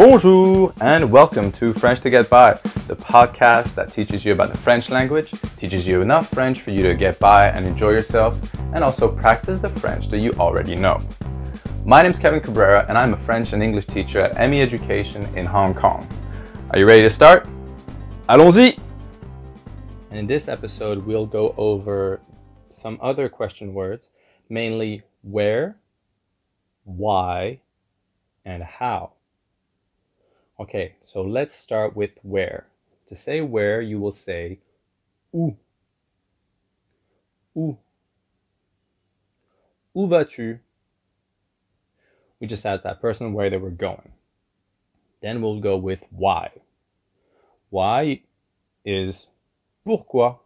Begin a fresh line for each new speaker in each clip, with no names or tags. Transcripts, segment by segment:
Bonjour and welcome to French to Get By, the podcast that teaches you about the French language, teaches you enough French for you to get by and enjoy yourself, and also practice the French that you already know. My name is Kevin Cabrera and I'm a French and English teacher at ME Education in Hong Kong. Are you ready to start? Allons-y! And in this episode, we'll go over some other question words, mainly where, why, and how. Okay, so let's start with where. To say where, you will say où. Où. Où vas-tu? We just asked that person where they were going. Then we'll go with why. Why is pourquoi.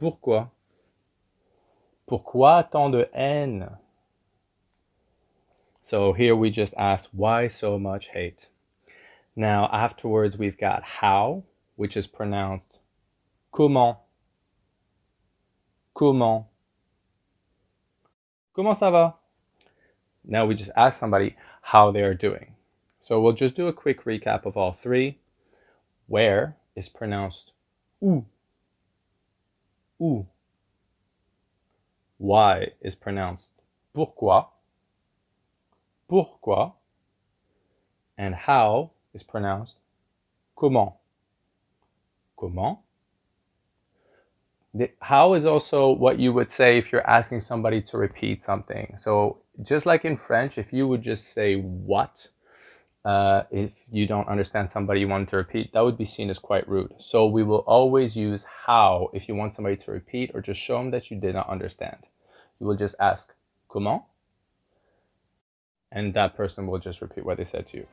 Pourquoi? Pourquoi tant de haine? So here we just ask why so much hate. Now afterwards we've got how, which is pronounced comment. Comment. Comment ça va? Now we just ask somebody how they are doing. So we'll just do a quick recap of all three. Where is pronounced où. Où. Why is pronounced pourquoi. Pourquoi. And how is pronounced comment. Comment. The, how is also what you would say if you're asking somebody to repeat something. So just like in French, if you would just say what, uh, if you don't understand somebody you want to repeat, that would be seen as quite rude. So we will always use how if you want somebody to repeat or just show them that you did not understand. You will just ask comment, and that person will just repeat what they said to you.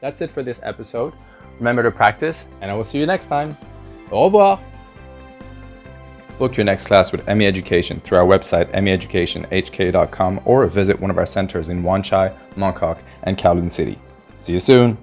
That's it for this episode. Remember to practice, and I will see you next time. Au revoir! Book your next class with ME Education through our website, meeducationhk.com, or visit one of our centers in Wan Chai, Mongkok, and Kowloon City. See you soon.